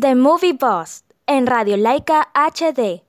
The Movie Boss en Radio Laika HD.